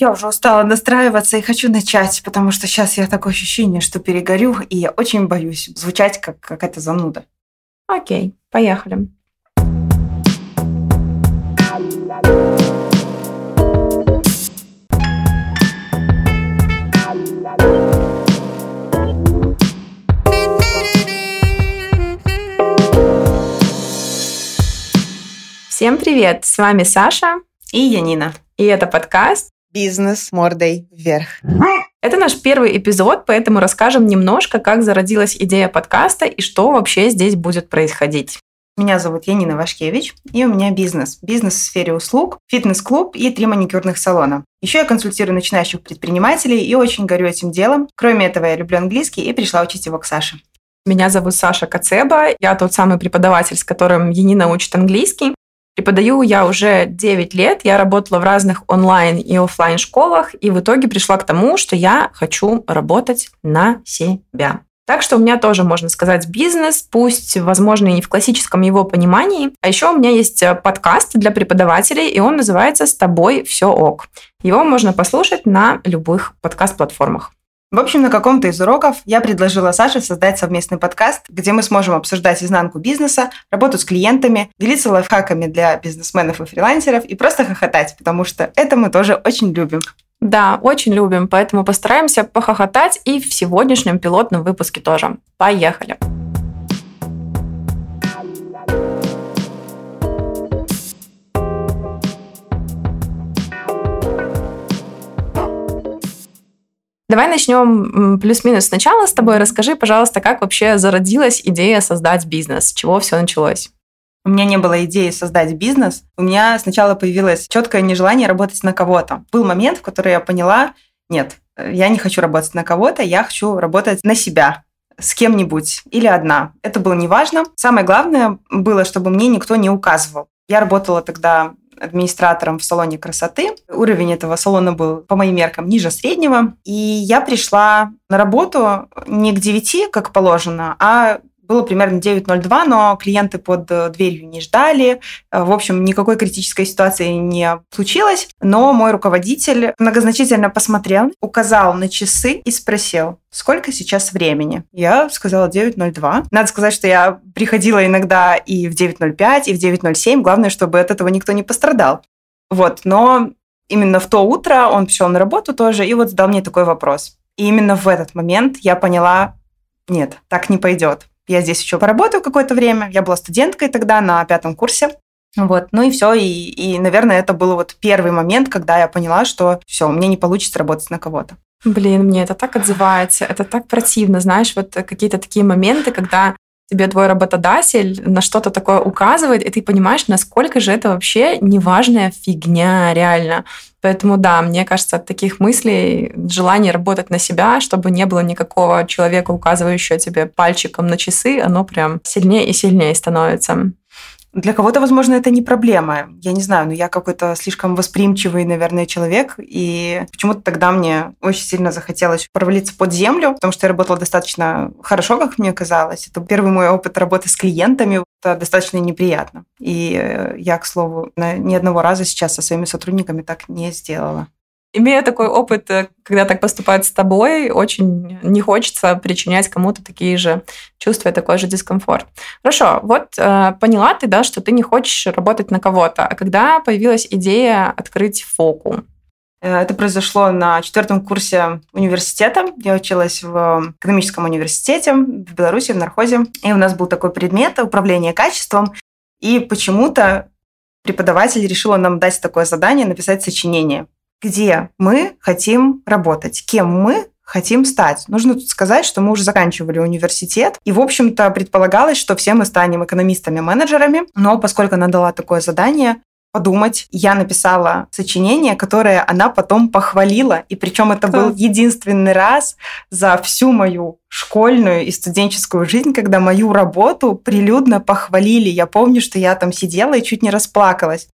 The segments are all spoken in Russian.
Я уже устала настраиваться и хочу начать, потому что сейчас я такое ощущение, что перегорю, и я очень боюсь звучать как какая-то зануда. Окей, поехали. Всем привет! С вами Саша и Янина. И это подкаст «Бизнес мордой вверх». Это наш первый эпизод, поэтому расскажем немножко, как зародилась идея подкаста и что вообще здесь будет происходить. Меня зовут Янина Вашкевич, и у меня бизнес. Бизнес в сфере услуг, фитнес-клуб и три маникюрных салона. Еще я консультирую начинающих предпринимателей и очень горю этим делом. Кроме этого, я люблю английский и пришла учить его к Саше. Меня зовут Саша Кацеба, я тот самый преподаватель, с которым Янина учит английский. Преподаю я уже 9 лет, я работала в разных онлайн и офлайн школах, и в итоге пришла к тому, что я хочу работать на себя. Так что у меня тоже, можно сказать, бизнес, пусть, возможно, и не в классическом его понимании. А еще у меня есть э, подкаст для преподавателей, и он называется «С тобой все ок». Его можно послушать на любых подкаст-платформах. В общем, на каком-то из уроков я предложила Саше создать совместный подкаст, где мы сможем обсуждать изнанку бизнеса, работу с клиентами, делиться лайфхаками для бизнесменов и фрилансеров и просто хохотать, потому что это мы тоже очень любим. Да, очень любим, поэтому постараемся похохотать и в сегодняшнем пилотном выпуске тоже. Поехали! Давай начнем плюс-минус сначала с тобой. Расскажи, пожалуйста, как вообще зародилась идея создать бизнес? С чего все началось? У меня не было идеи создать бизнес. У меня сначала появилось четкое нежелание работать на кого-то. Был момент, в который я поняла, нет, я не хочу работать на кого-то, я хочу работать на себя с кем-нибудь или одна. Это было неважно. Самое главное было, чтобы мне никто не указывал. Я работала тогда администратором в салоне красоты. Уровень этого салона был, по моим меркам, ниже среднего. И я пришла на работу не к 9, как положено, а было примерно 9.02, но клиенты под э, дверью не ждали. Э, в общем, никакой критической ситуации не случилось. Но мой руководитель многозначительно посмотрел, указал на часы и спросил, сколько сейчас времени? Я сказала 9.02. Надо сказать, что я приходила иногда и в 9.05, и в 9.07. Главное, чтобы от этого никто не пострадал. Вот, но именно в то утро он пришел на работу тоже и вот задал мне такой вопрос. И именно в этот момент я поняла, нет, так не пойдет. Я здесь еще поработаю какое-то время. Я была студенткой тогда на пятом курсе. Вот, ну и все, и, и, наверное, это был вот первый момент, когда я поняла, что все, мне не получится работать на кого-то. Блин, мне это так отзывается, это так противно, знаешь, вот какие-то такие моменты, когда тебе твой работодатель на что-то такое указывает, и ты понимаешь, насколько же это вообще неважная фигня реально. Поэтому да, мне кажется, от таких мыслей желание работать на себя, чтобы не было никакого человека, указывающего тебе пальчиком на часы, оно прям сильнее и сильнее становится. Для кого-то, возможно, это не проблема. Я не знаю, но я какой-то слишком восприимчивый, наверное, человек. И почему-то тогда мне очень сильно захотелось провалиться под землю, потому что я работала достаточно хорошо, как мне казалось. Это первый мой опыт работы с клиентами. Это достаточно неприятно. И я, к слову, ни одного раза сейчас со своими сотрудниками так не сделала. Имея такой опыт, э, когда так поступают с тобой, очень не хочется причинять кому-то такие же чувства и такой же дискомфорт. Хорошо, вот э, поняла ты, да, что ты не хочешь работать на кого-то. А когда появилась идея открыть фоку? Э, это произошло на четвертом курсе университета. Я училась в экономическом университете в Беларуси, в нархозе. И у нас был такой предмет управление качеством. И почему-то преподаватель решила нам дать такое задание написать сочинение где мы хотим работать, кем мы хотим стать. Нужно тут сказать, что мы уже заканчивали университет, и, в общем-то, предполагалось, что все мы станем экономистами-менеджерами, но поскольку она дала такое задание, подумать. Я написала сочинение, которое она потом похвалила. И причем это был единственный раз за всю мою школьную и студенческую жизнь, когда мою работу прилюдно похвалили. Я помню, что я там сидела и чуть не расплакалась.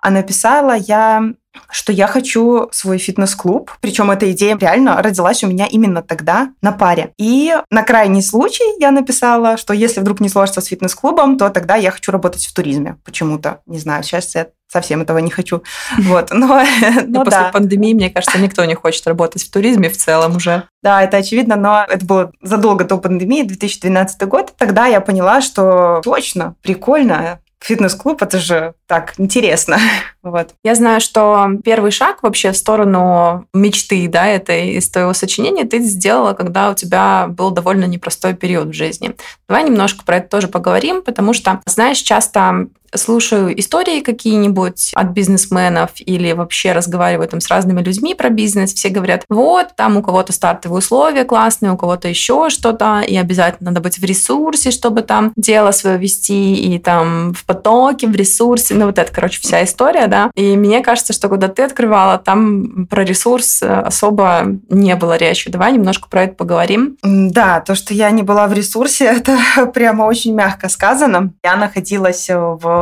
А написала я что я хочу свой фитнес-клуб. Причем эта идея реально родилась у меня именно тогда на паре. И на крайний случай я написала, что если вдруг не сложится с фитнес-клубом, то тогда я хочу работать в туризме почему-то. Не знаю, сейчас я совсем этого не хочу. Вот, но, но после да. пандемии, мне кажется, никто не хочет работать в туризме в целом уже. Да, это очевидно, но это было задолго до пандемии, 2012 год. Тогда я поняла, что точно, прикольно, фитнес-клуб, это же так интересно. вот. Я знаю, что первый шаг вообще в сторону мечты, да, это из твоего сочинения ты сделала, когда у тебя был довольно непростой период в жизни. Давай немножко про это тоже поговорим, потому что, знаешь, часто слушаю истории какие-нибудь от бизнесменов или вообще разговариваю там с разными людьми про бизнес, все говорят, вот, там у кого-то стартовые условия классные, у кого-то еще что-то, и обязательно надо быть в ресурсе, чтобы там дело свое вести, и там в потоке, в ресурсе, ну вот это, короче, вся история, да. И мне кажется, что когда ты открывала, там про ресурс особо не было речи. Давай немножко про это поговорим. Да, то, что я не была в ресурсе, это прямо очень мягко сказано. Я находилась в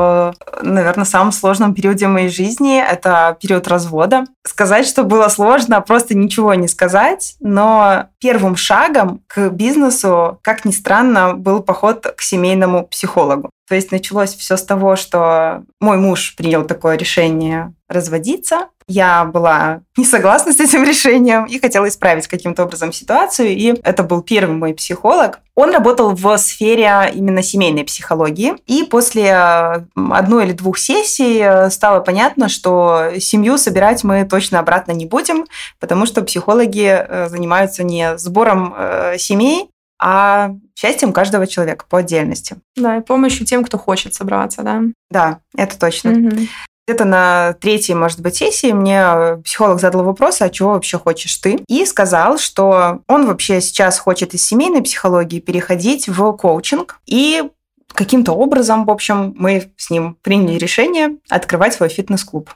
наверное, самом сложном периоде моей жизни. Это период развода. Сказать, что было сложно, просто ничего не сказать. Но первым шагом к бизнесу, как ни странно, был поход к семейному психологу. То есть началось все с того, что мой муж принял такое решение разводиться. Я была не согласна с этим решением и хотела исправить каким-то образом ситуацию. И это был первый мой психолог. Он работал в сфере именно семейной психологии. И после одной или двух сессий стало понятно, что семью собирать мы точно обратно не будем, потому что психологи э, занимаются не сбором э, семей, а счастьем каждого человека по отдельности. Да, и помощью тем, кто хочет собраться, да? Да, это точно. Угу. Где-то на третьей, может быть, сессии мне психолог задал вопрос, а чего вообще хочешь ты? И сказал, что он вообще сейчас хочет из семейной психологии переходить в коучинг. И каким-то образом, в общем, мы с ним приняли решение открывать свой фитнес-клуб.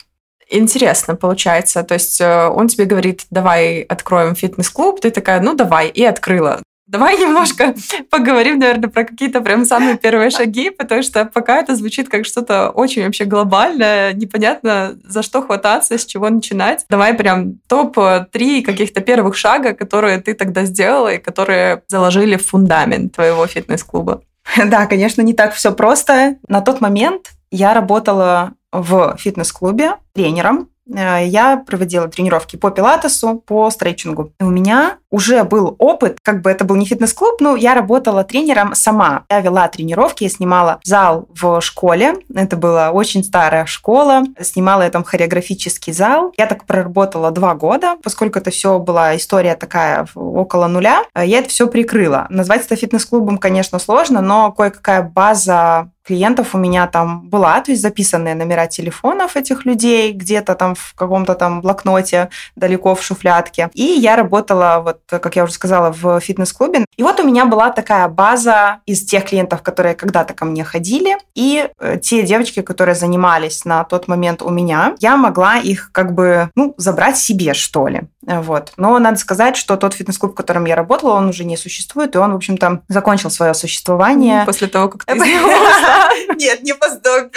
Интересно получается. То есть э, он тебе говорит, давай откроем фитнес-клуб, ты такая, ну давай, и открыла. Давай немножко поговорим, наверное, про какие-то прям самые первые шаги, потому что пока это звучит как что-то очень вообще глобальное, непонятно, за что хвататься, с чего начинать. Давай прям топ-3 каких-то первых шага, которые ты тогда сделала и которые заложили в фундамент твоего фитнес-клуба. Да, конечно, не так все просто. На тот момент я работала в фитнес-клубе тренером Э, я проводила тренировки по пилатесу, по стретчингу. И у меня уже был опыт, как бы это был не фитнес-клуб, но я работала тренером сама. Я вела тренировки, я снимала зал в школе. Это была очень старая школа. Снимала я там хореографический зал. Я так проработала два года, поскольку это все была история такая около нуля. Э, я это все прикрыла. Назвать это фитнес-клубом, конечно, сложно, но кое-какая база клиентов у меня там была, то есть записанные номера телефонов этих людей где-то там в каком-то там блокноте далеко в шуфлядке. И я работала, вот, как я уже сказала, в фитнес-клубе. И вот у меня была такая база из тех клиентов, которые когда-то ко мне ходили, и э, те девочки, которые занимались на тот момент у меня, я могла их как бы, ну, забрать себе, что ли. Вот. Но надо сказать, что тот фитнес-клуб, в котором я работала, он уже не существует, и он, в общем-то, закончил свое существование. После того, как ты Нет, не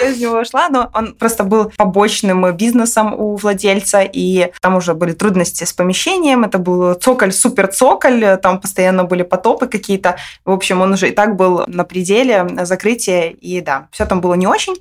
я из него ушла, но он просто был побочным бизнесом у владельца, и там уже были трудности с помещением, это был цоколь, супер цоколь, там постоянно были потопы какие-то. В общем, он уже и так был на пределе закрытия, и да, все там было не очень.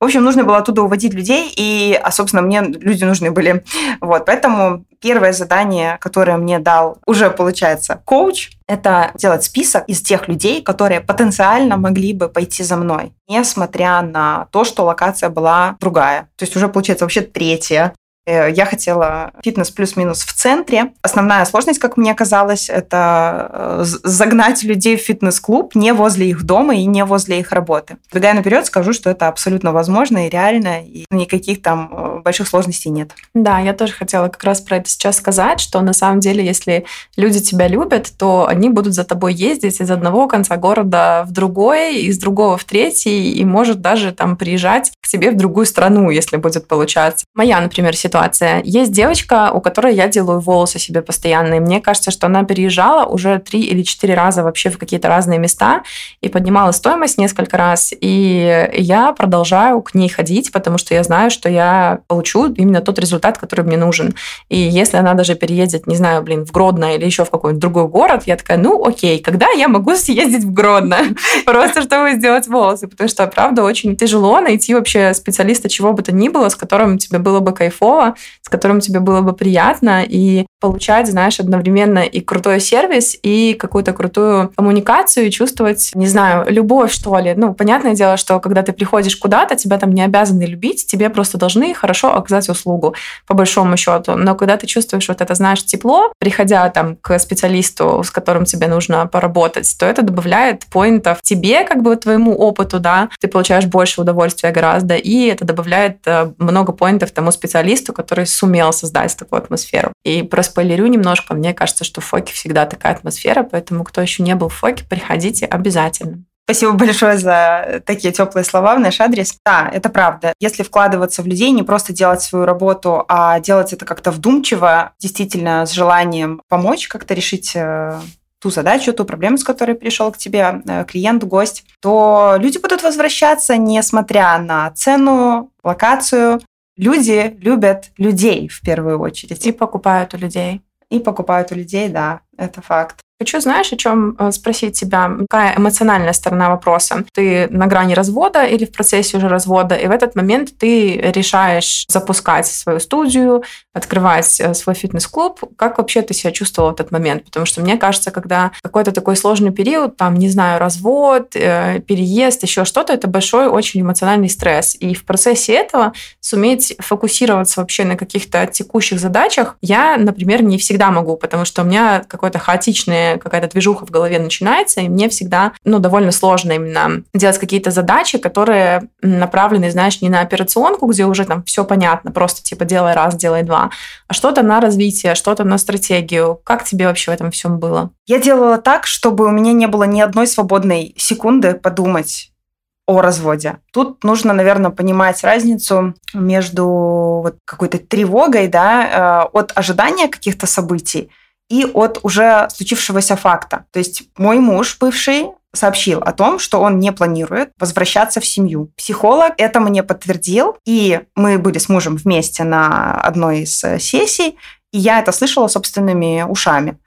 В общем, нужно было оттуда уводить людей, и, а, собственно, мне люди нужны были. Вот, поэтому первое задание, которое мне дал уже, получается, коуч, это делать список из тех людей, которые потенциально могли бы пойти за мной, несмотря на то, что локация была другая. То есть уже, получается, вообще третья. Э, я хотела фитнес плюс-минус в центре. Основная сложность, как мне казалось, это э, загнать людей в фитнес-клуб не возле их дома и не возле их работы. Бегая наперед, скажу, что это абсолютно возможно и реально, и никаких там э, больших сложностей нет. Да, я тоже хотела как раз про это сейчас сказать, что на самом деле, если люди тебя любят, то они будут за тобой ездить из одного конца города в другой, из другого в третий, и может даже там приезжать к тебе в другую страну, если будет получаться. Моя, например, ситуация ситуация. Есть девочка, у которой я делаю волосы себе постоянно, и мне кажется, что она переезжала уже три или четыре раза вообще в какие-то разные места и поднимала стоимость несколько раз, и я продолжаю к ней ходить, потому что я знаю, что я получу именно тот результат, который мне нужен. И если она даже переедет, не знаю, блин, в Гродно или еще в какой-нибудь другой город, я такая, ну окей, когда я могу съездить в Гродно? Просто чтобы сделать волосы, потому что, правда, очень тяжело найти вообще специалиста чего бы то ни было, с которым тебе было бы кайфово, с которым тебе было бы приятно, и получать, знаешь, одновременно и крутой сервис, и какую-то крутую коммуникацию, и чувствовать, не знаю, любовь, что ли. Ну, понятное дело, что когда ты приходишь куда-то, тебя там не обязаны любить, тебе просто должны хорошо оказать услугу, по большому счету. Но когда ты чувствуешь вот это, знаешь, тепло, приходя там к специалисту, с которым тебе нужно поработать, то это добавляет поинтов тебе, как бы твоему опыту, да, ты получаешь больше удовольствия гораздо, и это добавляет э, много поинтов тому специалисту, который сумел создать такую атмосферу. И проспойлерю немножко, мне кажется, что в Фоке всегда такая атмосфера, поэтому кто еще не был в Фоке, приходите обязательно. Спасибо большое за такие теплые слова в наш адрес. Да, это правда. Если вкладываться в людей, не просто делать свою работу, а делать это как-то вдумчиво, действительно с желанием помочь, как-то решить э, ту задачу, ту проблему, с которой пришел к тебе э, клиент, гость, то люди будут возвращаться, несмотря на цену, локацию. Люди любят людей в первую очередь. И покупают у людей. И покупают у людей, да, это факт. Хочу, знаешь, о чем э, спросить тебя? Какая эмоциональная сторона вопроса? Ты на грани развода или в процессе уже развода, и в этот момент ты решаешь запускать свою студию, открывать э, свой фитнес-клуб. Как вообще ты себя чувствовала в этот момент? Потому что мне кажется, когда какой-то такой сложный период, там, не знаю, развод, э, переезд, еще что-то, это большой очень эмоциональный стресс. И в процессе этого суметь фокусироваться вообще на каких-то текущих задачах я, например, не всегда могу, потому что у меня какое-то хаотичное какая-то движуха в голове начинается, и мне всегда, ну, довольно сложно именно делать какие-то задачи, которые направлены, знаешь, не на операционку, где уже там все понятно, просто типа делай раз, делай два, а что-то на развитие, что-то на стратегию. Как тебе вообще в этом всем было? Я делала так, чтобы у меня не было ни одной свободной секунды подумать о разводе. Тут нужно, наверное, понимать разницу между вот какой-то тревогой, да, э, от ожидания каких-то событий и от уже случившегося факта. То есть мой муж бывший сообщил о том, что он не планирует возвращаться в семью. Психолог это мне подтвердил, и мы были с мужем вместе на одной из э, сессий, и я это слышала собственными ушами.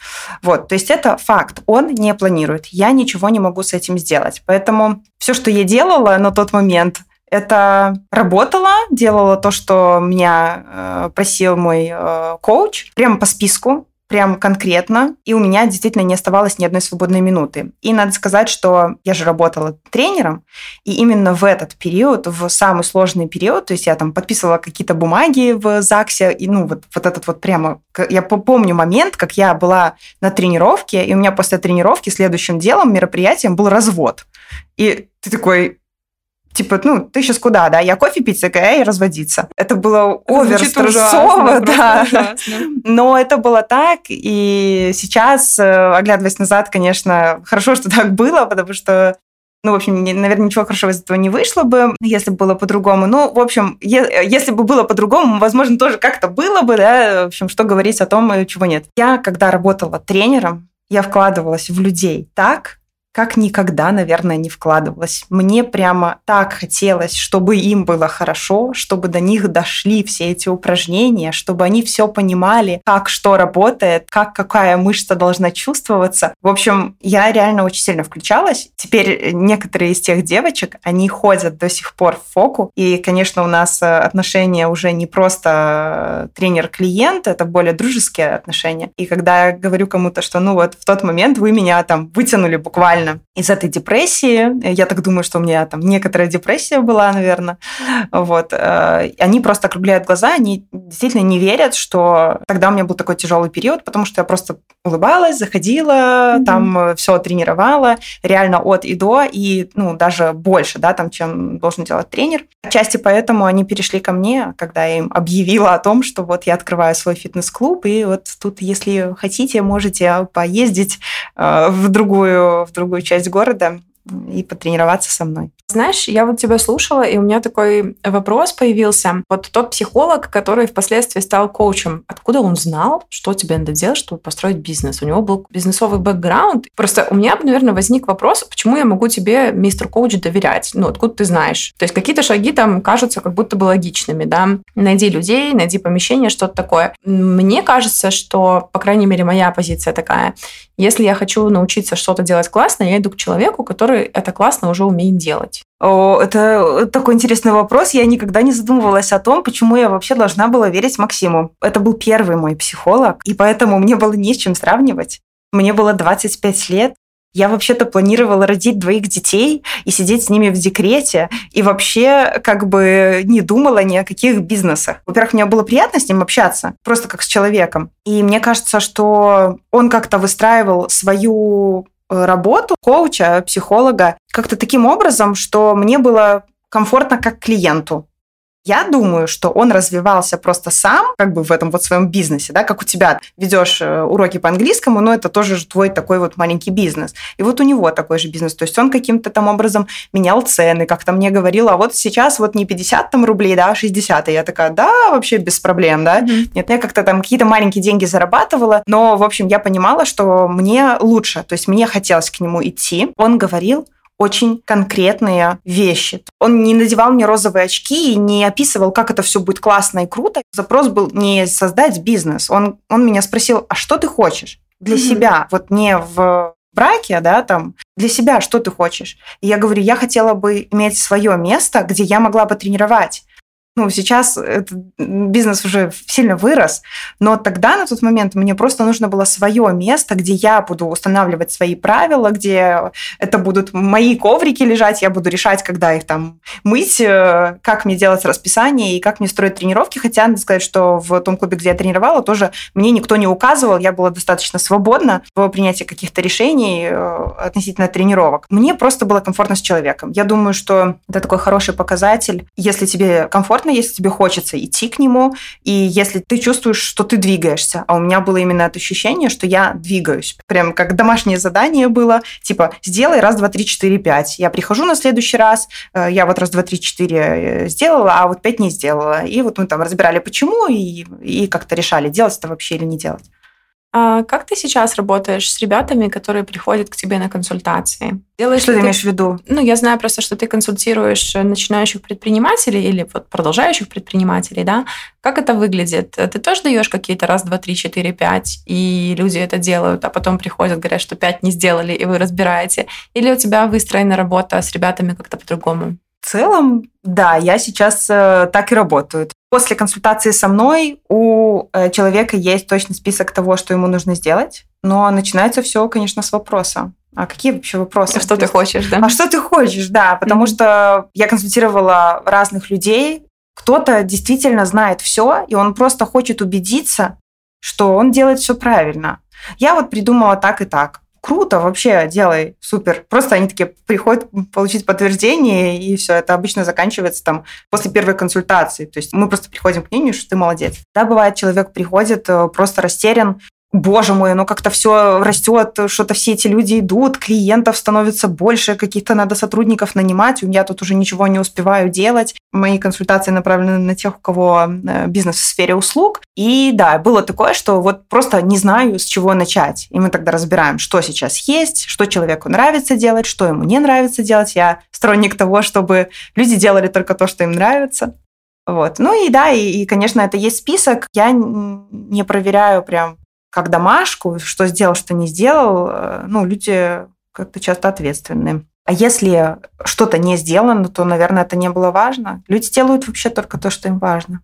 Вот, то есть это факт. Он не планирует. Я ничего не могу с этим сделать. Поэтому все, что я делала на тот момент, это работала, делала то, что меня э, просил мой э, коуч, прямо по списку прям конкретно, и у меня действительно не оставалось ни одной свободной минуты. И надо сказать, что я же работала тренером, и именно в этот период, в самый сложный период, то есть я там подписывала какие-то бумаги в ЗАГСе, и ну вот, вот этот вот прямо, я помню момент, как я была на тренировке, и у меня после тренировки следующим делом, мероприятием был развод. И ты такой, типа, ну, ты сейчас куда, да? Я кофе пить, такая, и разводиться. Это было овер стрессово, да. Но это было так, и сейчас, э, оглядываясь назад, конечно, хорошо, что так было, потому что ну, в общем, наверное, ничего хорошего из этого не вышло бы, если бы было по-другому. Ну, в общем, если бы было по-другому, возможно, тоже как-то было бы, да, в общем, что говорить о том, э, чего нет. Я, когда работала тренером, я вкладывалась в людей так, как никогда, наверное, не вкладывалась. Мне прямо так хотелось, чтобы им было хорошо, чтобы до них дошли все эти упражнения, чтобы они все понимали, как что работает, как какая мышца должна чувствоваться. В общем, я реально очень сильно включалась. Теперь некоторые из тех девочек, они ходят до сих пор в фоку. И, конечно, у нас э, отношения уже не просто тренер-клиент, это более дружеские отношения. И когда я говорю кому-то, что ну вот в тот момент вы меня там вытянули буквально буквально из этой депрессии. Я так думаю, что у меня там некоторая депрессия была, наверное. Вот. Э, они просто округляют глаза, они действительно не верят, что тогда у меня был такой тяжелый период, потому что я просто улыбалась, заходила, mm-hmm. там все тренировала, реально от и до, и ну, даже больше, да, там, чем должен делать тренер. Отчасти поэтому они перешли ко мне, когда я им объявила о том, что вот я открываю свой фитнес-клуб, и вот тут, если хотите, можете поездить э, в другую, в другую часть города и потренироваться со мной. Знаешь, я вот тебя слушала, и у меня такой вопрос появился. Вот тот психолог, который впоследствии стал коучем, откуда он знал, что тебе надо делать, чтобы построить бизнес? У него был бизнесовый бэкграунд. Просто у меня, наверное, возник вопрос, почему я могу тебе, мистер коуч, доверять? Ну, откуда ты знаешь? То есть какие-то шаги там кажутся как будто бы логичными, да? Найди людей, найди помещение, что-то такое. Мне кажется, что, по крайней мере, моя позиция такая. Если я хочу научиться что-то делать классно, я иду к человеку, который это классно уже умеет делать. О, это такой интересный вопрос. Я никогда не задумывалась о том, почему я вообще должна была верить Максиму. Это был первый мой психолог, и поэтому мне было не с чем сравнивать. Мне было 25 лет, я вообще-то планировала родить двоих детей и сидеть с ними в декрете, и вообще как бы не думала ни о каких бизнесах. Во-первых, мне было приятно с ним общаться, просто как с человеком. И мне кажется, что он как-то выстраивал свою э, работу коуча, психолога как-то таким образом, что мне было комфортно как клиенту. Я думаю, что он развивался просто сам, как бы в этом вот своем бизнесе, да, как у тебя ведешь э, уроки по английскому, но это тоже же твой такой вот маленький бизнес. И вот у него такой же бизнес. То есть он каким-то там образом менял цены, как-то мне говорил, а вот сейчас вот не 50 там рублей, да, а 60. И я такая, да, вообще без проблем, да. Mm-hmm. Нет, я как-то там какие-то маленькие деньги зарабатывала, но, в общем, я понимала, что мне лучше, то есть мне хотелось к нему идти. Он говорил, очень конкретные вещи. Он не надевал мне розовые очки и не описывал, как это все будет классно и круто. Запрос был не создать бизнес. Он, он меня спросил, а что ты хочешь для mm-hmm. себя? Вот не в браке, да, там, для себя что ты хочешь? И я говорю, я хотела бы иметь свое место, где я могла бы тренировать ну, сейчас этот бизнес уже сильно вырос, но тогда, на тот момент, мне просто нужно было свое место, где я буду устанавливать свои правила, где это будут мои коврики лежать, я буду решать, когда их там мыть, э, как мне делать расписание и как мне строить тренировки. Хотя, надо сказать, что в том клубе, где я тренировала, тоже мне никто не указывал, я была достаточно свободна в принятии каких-то решений э, относительно тренировок. Мне просто было комфортно с человеком. Я думаю, что это такой хороший показатель. Если тебе комфортно комфортно, если тебе хочется идти к нему, и если ты чувствуешь, что ты двигаешься. А у меня было именно это ощущение, что я двигаюсь. Прям как домашнее задание было, типа, сделай раз, два, три, четыре, пять. Я прихожу на следующий раз, э, я вот раз, два, три, четыре э, сделала, а вот пять не сделала. И вот мы там разбирали, почему, и, и как-то решали, делать это вообще или не делать. А как ты сейчас работаешь с ребятами, которые приходят к тебе на консультации? Делаешь что ты имеешь в виду? Ну, я знаю просто, что ты консультируешь начинающих предпринимателей или вот продолжающих предпринимателей, да? Как это выглядит? Ты тоже даешь какие-то раз, два, три, четыре, пять, и люди это делают, а потом приходят, говорят, что пять не сделали, и вы разбираете? Или у тебя выстроена работа с ребятами как-то по-другому? В целом, да, я сейчас э, так и работаю. После консультации со мной у э, человека есть точный список того, что ему нужно сделать, но начинается все, конечно, с вопроса. А какие вообще вопросы? А что ты хочешь, да? А что ты хочешь, да, потому mm-hmm. что я консультировала разных людей, кто-то действительно знает все, и он просто хочет убедиться, что он делает все правильно. Я вот придумала так и так круто, вообще делай, супер. Просто они такие приходят получить подтверждение, и все, это обычно заканчивается там после первой консультации. То есть мы просто приходим к мнению, что ты молодец. Да, бывает, человек приходит э, просто растерян, боже мой, ну как-то все растет, что-то все эти люди идут, клиентов становится больше, каких-то надо сотрудников нанимать, я тут уже ничего не успеваю делать. Мои консультации направлены на тех, у кого э, бизнес в сфере услуг. И да, было такое, что вот просто не знаю, с чего начать. И мы тогда разбираем, что сейчас есть, что человеку нравится делать, что ему не нравится делать. Я сторонник того, чтобы люди делали только то, что им нравится. Вот. Ну и да, и, и, конечно, это есть список. Я не проверяю прям как домашку, что сделал, что не сделал, э, ну, люди как-то часто ответственны. А если что-то не сделано, то, наверное, это не было важно. Люди делают вообще только то, что им важно.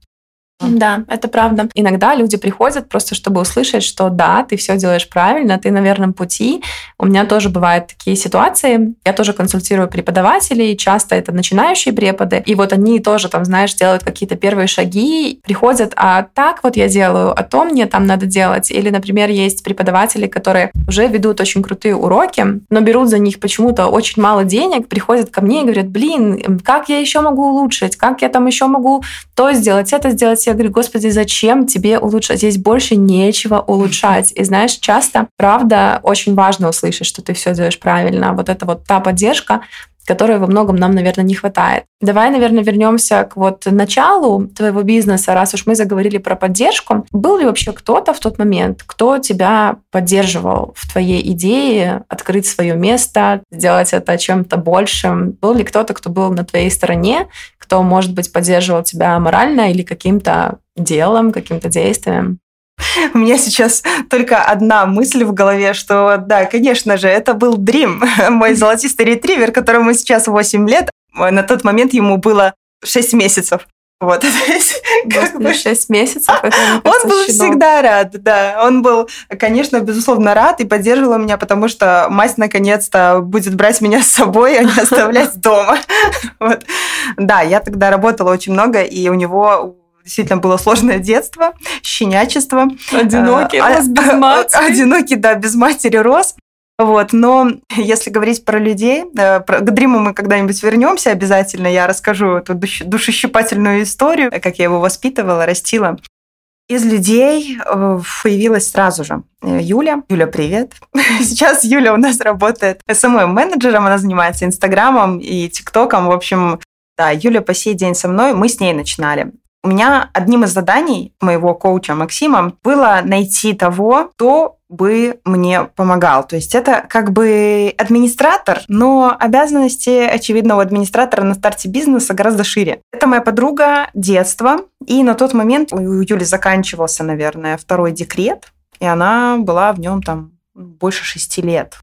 Да, это правда. Иногда люди приходят просто, чтобы услышать, что да, ты все делаешь правильно, ты на верном пути. У меня тоже бывают такие ситуации. Я тоже консультирую преподавателей, часто это начинающие преподы. И вот они тоже там, знаешь, делают какие-то первые шаги, приходят, а так вот я делаю, а то мне там надо делать. Или, например, есть преподаватели, которые уже ведут очень крутые уроки, но берут за них почему-то очень мало денег, приходят ко мне и говорят, блин, как я еще могу улучшить, как я там еще могу то сделать, это сделать, я говорю, господи, зачем тебе улучшать? Здесь больше нечего улучшать. И знаешь, часто, правда, очень важно услышать, что ты все делаешь правильно. Вот это вот та поддержка, которой во многом нам, наверное, не хватает. Давай, наверное, вернемся к вот началу твоего бизнеса, раз уж мы заговорили про поддержку. Был ли вообще кто-то в тот момент, кто тебя поддерживал в твоей идее открыть свое место, сделать это чем-то большим? Был ли кто-то, кто был на твоей стороне, кто, может быть, поддерживал тебя морально или каким-то делом, каким-то действием? У меня сейчас только одна мысль в голове, что да, конечно же, это был Дрим, мой золотистый ретривер, которому сейчас 8 лет. На тот момент ему было 6 месяцев. Вот, как бы 6 месяцев. Это, кажется, он был щенок. всегда рад, да. Он был, конечно, безусловно, рад и поддерживал меня, потому что мать наконец-то будет брать меня с собой, а не оставлять дома. Вот. Да, я тогда работала очень много, и у него действительно было сложное детство, щенячество. Одинокий а, рос без матери. Одинокий, да, без матери рос. Вот, но если говорить про людей, э, про, к Дриму мы когда-нибудь вернемся обязательно, я расскажу эту душещипательную историю, как я его воспитывала, растила. Из людей э, появилась сразу же э, Юля. Юля, привет. Сейчас Юля у нас работает SMM-менеджером, она занимается Инстаграмом и ТикТоком. В общем, да, Юля по сей день со мной, мы с ней начинали. У меня одним из заданий моего коуча Максима было найти того, кто бы мне помогал. То есть это как бы администратор, но обязанности, очевидно, у администратора на старте бизнеса гораздо шире. Это моя подруга детства, и на тот момент у Юли заканчивался, наверное, второй декрет, и она была в нем там больше шести лет.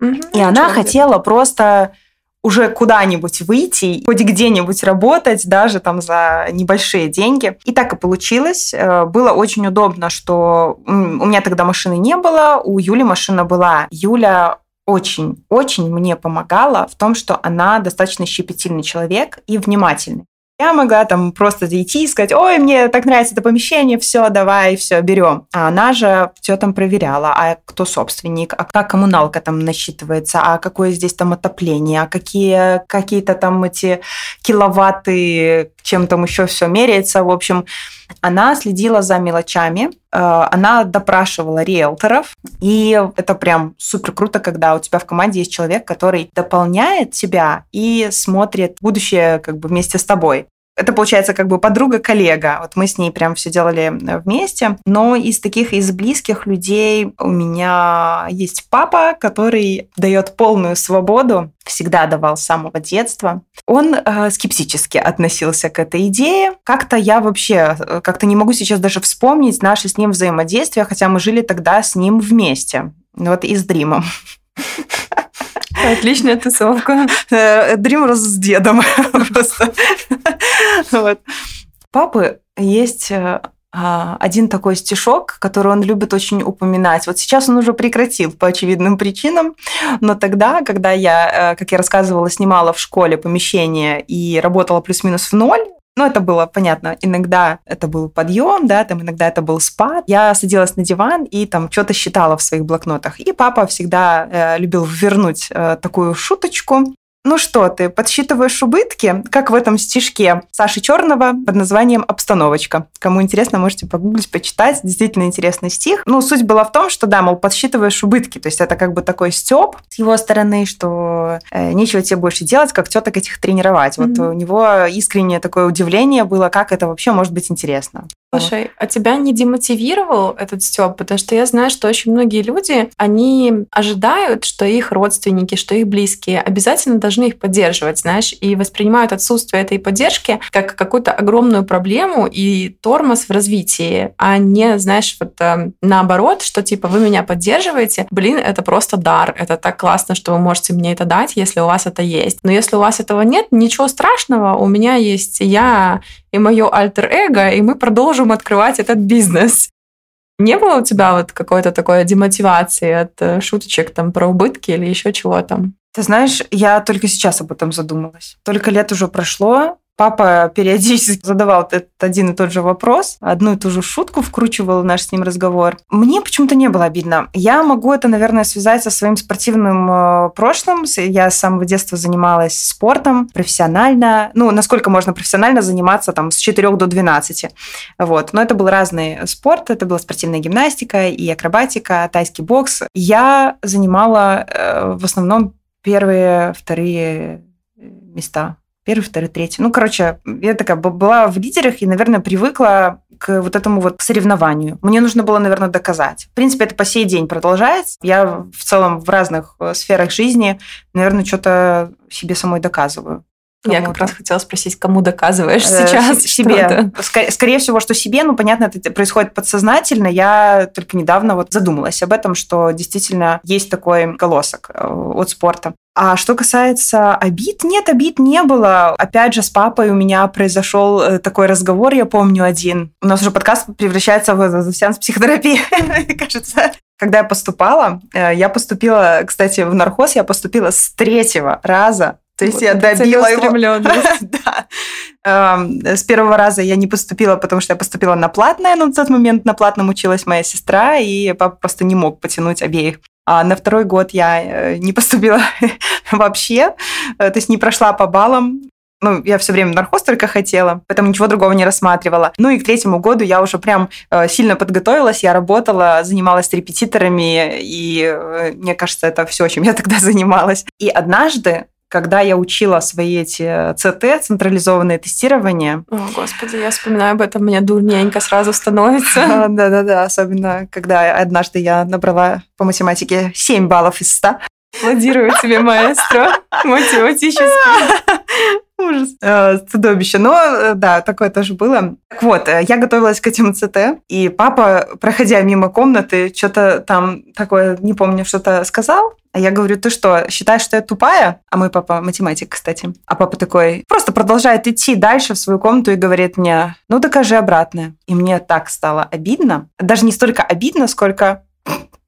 Угу, и она хотела просто уже куда-нибудь выйти, хоть где-нибудь работать, даже там за небольшие деньги. И так и получилось. Э, было очень удобно, что у меня тогда машины не было, у Юли машина была. Юля очень-очень мне помогала в том, что она достаточно щепетильный человек и внимательный. Я могла там просто зайти и сказать, ой, мне так нравится это помещение, все, давай, все, берем. А она же все там проверяла, а кто собственник, а как коммуналка там насчитывается, а какое здесь там отопление, а какие какие-то там эти киловатты, чем там еще все меряется. В общем, она следила за мелочами, э, она допрашивала риэлторов, и это прям супер круто, когда у тебя в команде есть человек, который дополняет тебя и смотрит будущее как бы вместе с тобой. Это получается как бы подруга-коллега. Вот мы с ней прям все делали э, вместе. Но из таких, из близких людей у меня есть папа, который дает полную свободу, всегда давал с самого детства. Он э, скептически относился к этой идее. Как-то я вообще, э, как-то не могу сейчас даже вспомнить наши с ним взаимодействия, хотя мы жили тогда с ним вместе. Вот и с Дримом. Отличная тусовка. Дрим рос с дедом просто. Вот. Папы есть э, а, один такой стишок, который он любит очень упоминать. Вот сейчас он уже прекратил по очевидным причинам, но тогда, когда я, э, как я рассказывала, снимала в школе помещение и работала плюс-минус в ноль, ну, это было понятно. Иногда это был подъем, да, там иногда это был спад. Я садилась на диван и там что-то считала в своих блокнотах. И папа всегда э, любил вернуть э, такую шуточку. Ну что ты, подсчитываешь убытки, как в этом стишке Саши Черного под названием «Обстановочка». Кому интересно, можете погуглить, почитать. Действительно интересный стих. Ну, суть была в том, что, да, мол, подсчитываешь убытки. То есть это как бы такой степ с его стороны, что э, нечего тебе больше делать, как теток этих тренировать. Mm-hmm. Вот у него искреннее такое удивление было, как это вообще может быть интересно. Слушай, а тебя не демотивировал этот стёб? Потому что я знаю, что очень многие люди, они ожидают, что их родственники, что их близкие обязательно должны их поддерживать, знаешь, и воспринимают отсутствие этой поддержки как какую-то огромную проблему и тормоз в развитии, а не, знаешь, вот э, наоборот, что типа вы меня поддерживаете, блин, это просто дар, это так классно, что вы можете мне это дать, если у вас это есть. Но если у вас этого нет, ничего страшного, у меня есть я и мое альтер-эго, и мы продолжим открывать этот бизнес. Не было у тебя вот какой-то такой демотивации от э, шуточек там про убытки или еще чего там? Ты знаешь, я только сейчас об этом задумалась. Только лет уже прошло, Папа периодически задавал этот один и тот же вопрос, одну и ту же шутку вкручивал в наш с ним разговор. Мне почему-то не было обидно. Я могу это, наверное, связать со своим спортивным э, прошлым. Я с самого детства занималась спортом профессионально. Ну, насколько можно профессионально заниматься там с 4 до 12. Вот. Но это был разный спорт. Это была спортивная гимнастика и акробатика, тайский бокс. Я занимала э, в основном первые, вторые места. Первый, второй, третий. Ну, короче, я такая была в лидерах и, наверное, привыкла к вот этому вот соревнованию. Мне нужно было, наверное, доказать. В принципе, это по сей день продолжается. Я в целом в разных э, сферах жизни, наверное, что-то себе самой доказываю. Я как раз хотела спросить, кому доказываешь э, сейчас? Себе. Скорее, скорее всего, что себе, ну, понятно, это происходит подсознательно. Я только недавно вот задумалась об этом, что действительно есть такой колосок э, от спорта. А что касается обид, нет, обид не было. Опять же, с папой у меня произошел э, такой разговор, я помню один. У нас уже подкаст превращается в сеанс психотерапии, кажется. Когда я поступала, я поступила, кстати, в нархоз, я поступила с третьего раза то есть вот я добила его. да. Эм, с первого раза я не поступила, потому что я поступила на платное, но в тот момент на платном училась моя сестра, и папа просто не мог потянуть обеих. А на второй год я э, не поступила вообще, э, то есть не прошла по баллам. Ну, я все время нархоз только хотела, поэтому ничего другого не рассматривала. Ну и к третьему году я уже прям э, сильно подготовилась, я работала, занималась репетиторами, и мне кажется, это все, чем я тогда занималась. И однажды когда я учила свои эти ЦТ, централизованные тестирования. О, Господи, я вспоминаю об этом, мне дурненько сразу становится. Да-да-да, особенно когда однажды я набрала по математике 7 баллов из 100. Аплодирую тебе, маэстро, математический. Ужас. Э, Стыдобище. Но э, да, такое тоже было. Так вот, э, я готовилась к этим ЦТ, и папа, проходя мимо комнаты, что-то там такое, не помню, что-то сказал. А я говорю, ты что, считаешь, что я тупая? А мой папа математик, кстати. А папа такой просто продолжает идти дальше в свою комнату и говорит мне, ну докажи обратное. И мне так стало обидно. Даже не столько обидно, сколько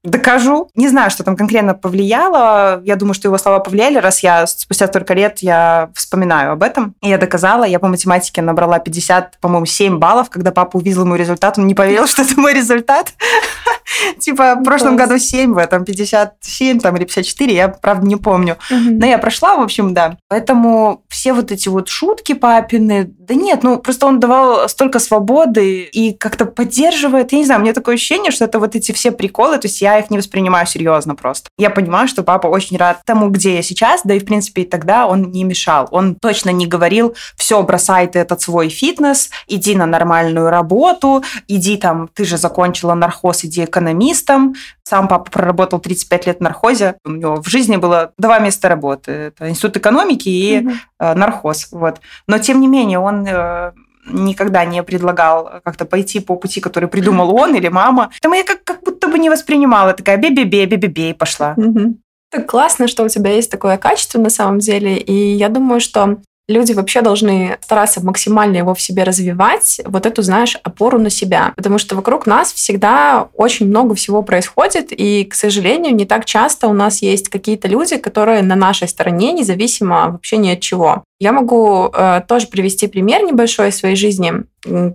докажу. Не знаю, что там конкретно повлияло. Я думаю, что его слова повлияли, раз я спустя столько лет я вспоминаю об этом. И я доказала. Я по математике набрала 50, по-моему, 7 баллов. Когда папа увидел мой результат, он не поверил, что это мой результат. Типа в прошлом году 7, в этом 57 там, или 54, я, правда, не помню. Но я прошла, в общем, да. Поэтому все вот эти вот шутки папины, да нет, ну просто он давал столько свободы и как-то поддерживает. Я не знаю, мне такое ощущение, что это вот эти все приколы, то есть я их не воспринимаю серьезно просто. Я понимаю, что папа очень рад тому, где я сейчас, да и, в принципе, и тогда он не мешал. Он точно не говорил, все, бросай ты этот свой фитнес, иди на нормальную работу, иди там, ты же закончила нархоз, иди экономистом. Сам папа проработал 35 лет в нархозе. У него в жизни было два места работы. Это институт экономики и угу. нархоз. Вот. Но, тем не менее, он э, никогда не предлагал как-то пойти по пути, который придумал он или мама. Там я как, как будто бы не воспринимала. Такая бе-бе-бе, бе-бе-бе и пошла. Так классно, что у тебя есть такое качество на самом деле. И я думаю, что люди вообще должны стараться максимально его в себе развивать, вот эту, знаешь, опору на себя. Потому что вокруг нас всегда очень много всего происходит, и, к сожалению, не так часто у нас есть какие-то люди, которые на нашей стороне, независимо вообще ни от чего. Я могу э, тоже привести пример небольшой из своей жизни.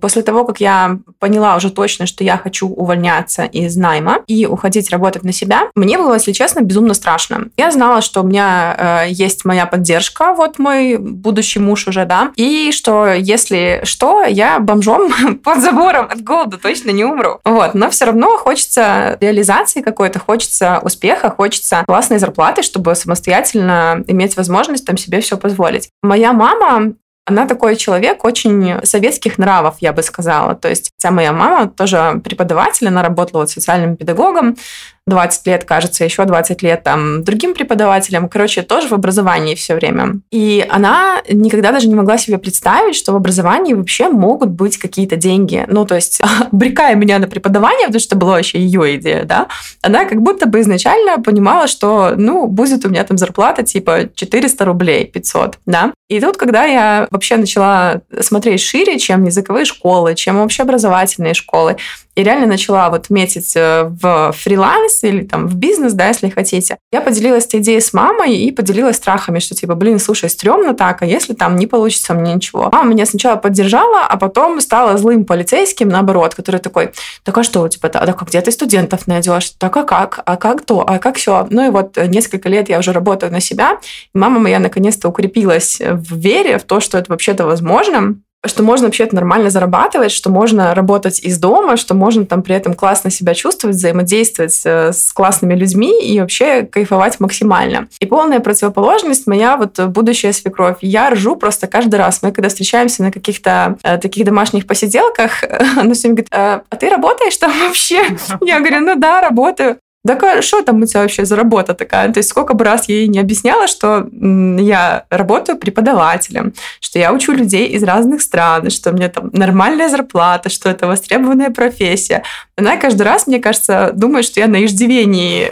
После того, как я поняла уже точно, что я хочу увольняться из найма и уходить работать на себя, мне было, если честно, безумно страшно. Я знала, что у меня э, есть моя поддержка, вот мой будущий муж уже, да, и что если что, я бомжом под забором от голода точно не умру. Вот, но все равно хочется реализации какой-то, хочется успеха, хочется классной зарплаты, чтобы самостоятельно иметь возможность там себе все позволить. Моя мама она такой человек очень советских нравов, я бы сказала. То есть вся моя мама тоже преподаватель, она работала вот социальным педагогом, 20 лет, кажется, еще 20 лет там другим преподавателям. Короче, тоже в образовании все время. И она никогда даже не могла себе представить, что в образовании вообще могут быть какие-то деньги. Ну, то есть, обрекая меня на преподавание, потому что была вообще ее идея, да, она как будто бы изначально понимала, что, ну, будет у меня там зарплата типа 400 рублей, 500, да. И тут, когда я вообще начала смотреть шире, чем языковые школы, чем общеобразовательные школы, и реально начала вот метить э, в фриланс или там в бизнес, да, если хотите. Я поделилась этой идеей с мамой и поделилась страхами, что типа, блин, слушай, стрёмно так, а если там не получится мне ничего? Мама меня сначала поддержала, а потом стала злым полицейским, наоборот, который такой, так а что, типа, да, так а где ты студентов найдешь? Так а как? А как то? А как все? Ну и вот несколько лет я уже работаю на себя, и мама моя наконец-то укрепилась в вере в то, что это вообще-то возможно, что можно вообще нормально зарабатывать, что можно работать из дома, что можно там при этом классно себя чувствовать, взаимодействовать с классными людьми и вообще кайфовать максимально. И полная противоположность моя вот будущая свекровь. Я ржу просто каждый раз. Мы когда встречаемся на каких-то э, таких домашних посиделках, она все время говорит, а, а ты работаешь там вообще? Я говорю, ну да, работаю. Да что там у тебя вообще за работа такая? То есть сколько бы раз я ей не объясняла, что я работаю преподавателем, что я учу людей из разных стран, что у меня там нормальная зарплата, что это востребованная профессия. Она каждый раз, мне кажется, думает, что я на иждивении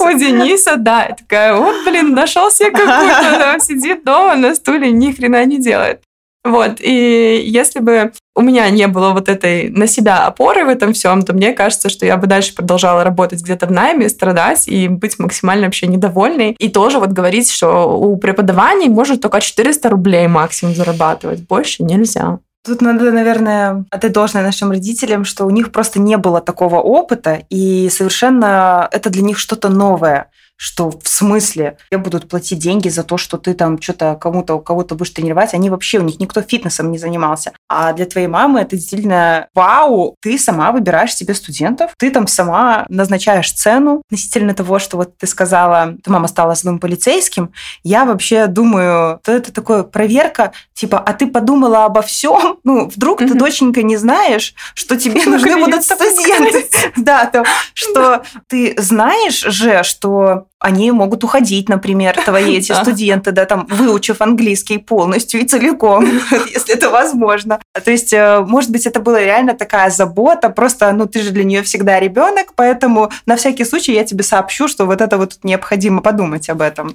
у Дениса. Да, такая, вот, блин, нашел себе какую-то, сидит дома на стуле, ни хрена не делает. Вот, и если бы у меня не было вот этой на себя опоры в этом всем, то мне кажется, что я бы дальше продолжала работать где-то в найме, страдать и быть максимально вообще недовольной. И тоже вот говорить, что у преподаваний может только 400 рублей максимум зарабатывать, больше нельзя. Тут надо, наверное, отдать должное нашим родителям, что у них просто не было такого опыта, и совершенно это для них что-то новое что в смысле тебе будут платить деньги за то, что ты там что-то кому-то, у кого-то будешь тренировать. Они вообще, у них никто фитнесом не занимался. А для твоей мамы это действительно вау, ты сама выбираешь себе студентов, ты там сама назначаешь цену относительно того, что вот ты сказала, ты мама стала злым полицейским. Я вообще думаю, что это такое проверка, типа, а ты подумала обо всем? Ну, вдруг ты, доченька, не знаешь, что тебе нужны будут студенты. Да, что ты знаешь же, что они могут уходить, например, твои эти студенты, да, там, выучив английский полностью и целиком, если это возможно. То есть, э, может быть, это была реально такая забота, просто, ну, ты же для нее всегда ребенок, поэтому на всякий случай я тебе сообщу, что вот это вот необходимо подумать об этом.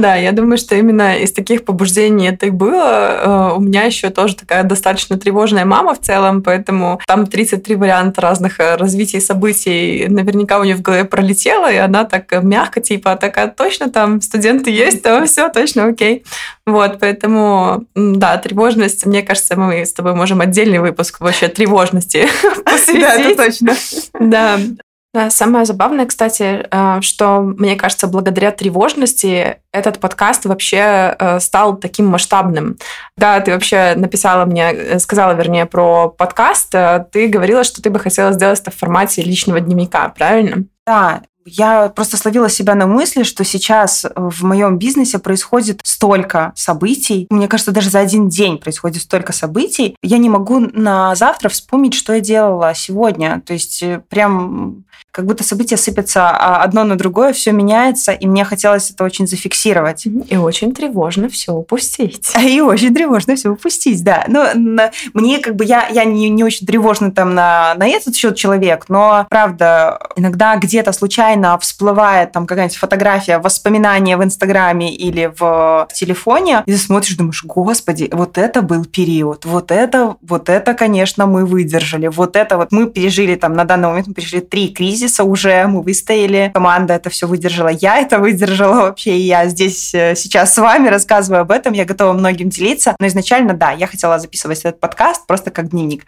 Да, я думаю, что именно из таких побуждений это и было. Э, у меня еще тоже такая достаточно тревожная мама в целом, поэтому там 33 варианта разных э, развитий событий наверняка у нее в голове пролетело, и она так мягко, типа, такая, точно там студенты есть, то все точно окей. Вот, поэтому, да, тревожность, мне кажется, мы с тобой можем отдельный выпуск вообще тревожности посвятить. Да, это точно. Да, самое забавное, кстати, э, что, мне кажется, благодаря тревожности этот подкаст вообще э, стал таким масштабным. Да, ты вообще написала мне, э, сказала, вернее, про подкаст, ты говорила, что ты бы хотела сделать это в формате личного дневника, правильно? Да, я просто словила себя на мысли, что сейчас в моем бизнесе происходит столько событий. Мне кажется, даже за один день происходит столько событий. Я не могу на завтра вспомнить, что я делала сегодня. То есть прям как будто события сыпятся а одно на другое, все меняется, и мне хотелось это очень зафиксировать. И очень тревожно все упустить. И очень тревожно все упустить, да. Но мне как бы я, я не, не очень тревожна там на, на этот счет человек, но правда, иногда где-то случайно всплывает там какая-нибудь фотография, воспоминание в Инстаграме или в телефоне, и ты смотришь, думаешь, господи, вот это был период, вот это, вот это, конечно, мы выдержали, вот это вот мы пережили там на данный момент мы пережили три кризиса, кризиса уже, мы выстояли, команда это все выдержала, я это выдержала вообще, и я здесь э, сейчас с вами рассказываю об этом, я готова многим делиться, но изначально, да, я хотела записывать этот подкаст просто как дневник.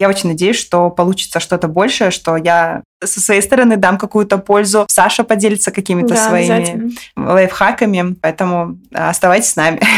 Я очень надеюсь, что получится что-то большее, что я со своей стороны дам какую-то пользу. Саша поделится какими-то да, своими лайфхаками, поэтому э, оставайтесь с нами.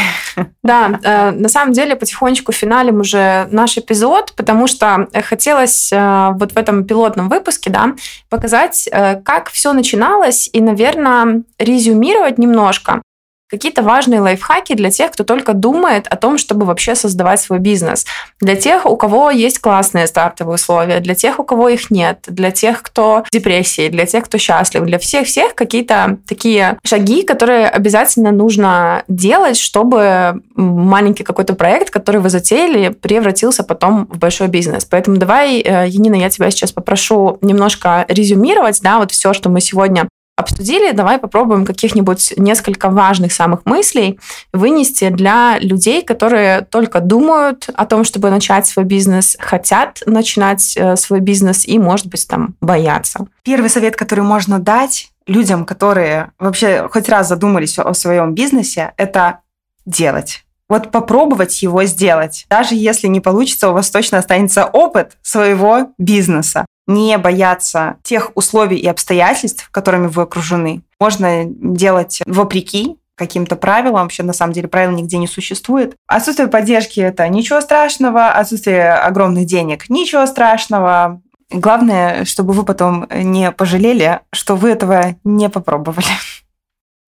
Да, э, на самом деле потихонечку финалим уже наш эпизод, потому что хотелось э, вот в этом пилотном выпуске да, показать, как все начиналось и, наверное, резюмировать немножко, Какие-то важные лайфхаки для тех, кто только думает о том, чтобы вообще создавать свой бизнес. Для тех, у кого есть классные стартовые условия, для тех, у кого их нет, для тех, кто в депрессии, для тех, кто счастлив, для всех-всех какие-то такие шаги, которые обязательно нужно делать, чтобы маленький какой-то проект, который вы затеяли, превратился потом в большой бизнес. Поэтому давай, э, Янина, я тебя сейчас попрошу немножко резюмировать, да, вот все, что мы сегодня обсудили, давай попробуем каких-нибудь несколько важных самых мыслей вынести для людей, которые только думают о том, чтобы начать свой бизнес, хотят начинать э, свой бизнес и, может быть, там боятся. Первый совет, который можно дать людям, которые вообще хоть раз задумались о своем бизнесе, это делать. Вот попробовать его сделать. Даже если не получится, у вас точно останется опыт своего бизнеса не бояться тех условий и обстоятельств, которыми вы окружены. Можно делать вопреки, каким-то правилам. Вообще, на самом деле, правил нигде не существует. Отсутствие поддержки – это ничего страшного. Отсутствие огромных денег – ничего страшного. Главное, чтобы вы потом не пожалели, что вы этого не попробовали.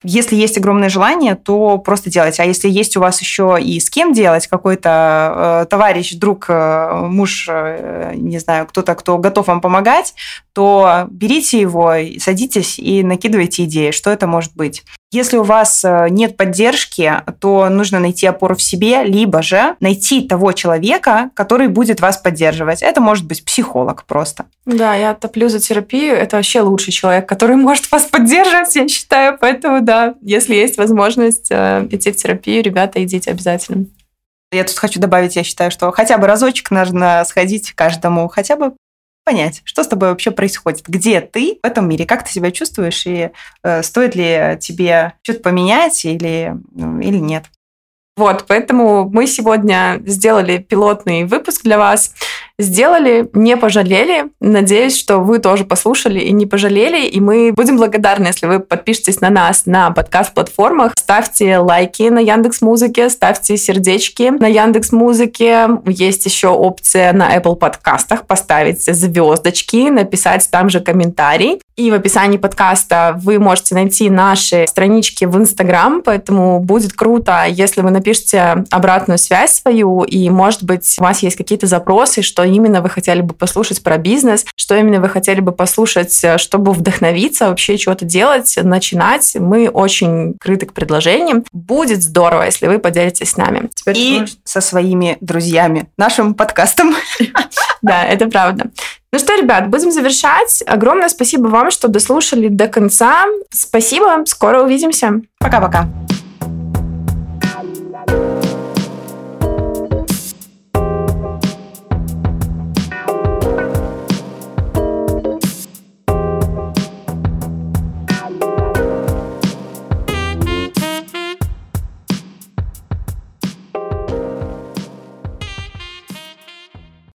Если есть огромное желание, то просто делайте. А если есть у вас еще и с кем делать, какой-то э, товарищ, друг, э, муж, э, не знаю, кто-то, кто готов вам помогать, то берите его, садитесь и накидывайте идеи, что это может быть. Если у вас э, нет поддержки, то нужно найти опору в себе, либо же найти того человека, который будет вас поддерживать. Это может быть психолог просто. Да, я топлю за терапию. Это вообще лучший человек, который может вас поддерживать, я считаю. Поэтому, да, если есть возможность э, идти в терапию, ребята, идите обязательно. Я тут хочу добавить, я считаю, что хотя бы разочек нужно сходить каждому, хотя бы понять, что с тобой вообще происходит, где ты в этом мире, как ты себя чувствуешь, и э, стоит ли тебе что-то поменять или, ну, или нет. Вот, поэтому мы сегодня сделали пилотный выпуск для вас сделали, не пожалели. Надеюсь, что вы тоже послушали и не пожалели. И мы будем благодарны, если вы подпишетесь на нас на подкаст-платформах. Ставьте лайки на Яндекс Музыке, ставьте сердечки на Яндекс Музыке. Есть еще опция на Apple подкастах поставить звездочки, написать там же комментарий. И в описании подкаста вы можете найти наши странички в Инстаграм, поэтому будет круто, если вы напишите обратную связь свою, и, может быть, у вас есть какие-то запросы, что именно вы хотели бы послушать про бизнес, что именно вы хотели бы послушать, э, чтобы вдохновиться, вообще что-то делать, начинать. Мы очень крыты к предложениям. Будет здорово, если вы поделитесь с нами. Теперь и со своими друзьями, нашим подкастом. Да, это правда. Ну что, ребят, будем завершать. Огромное спасибо вам, что дослушали до конца. Спасибо, скоро увидимся. Пока-пока.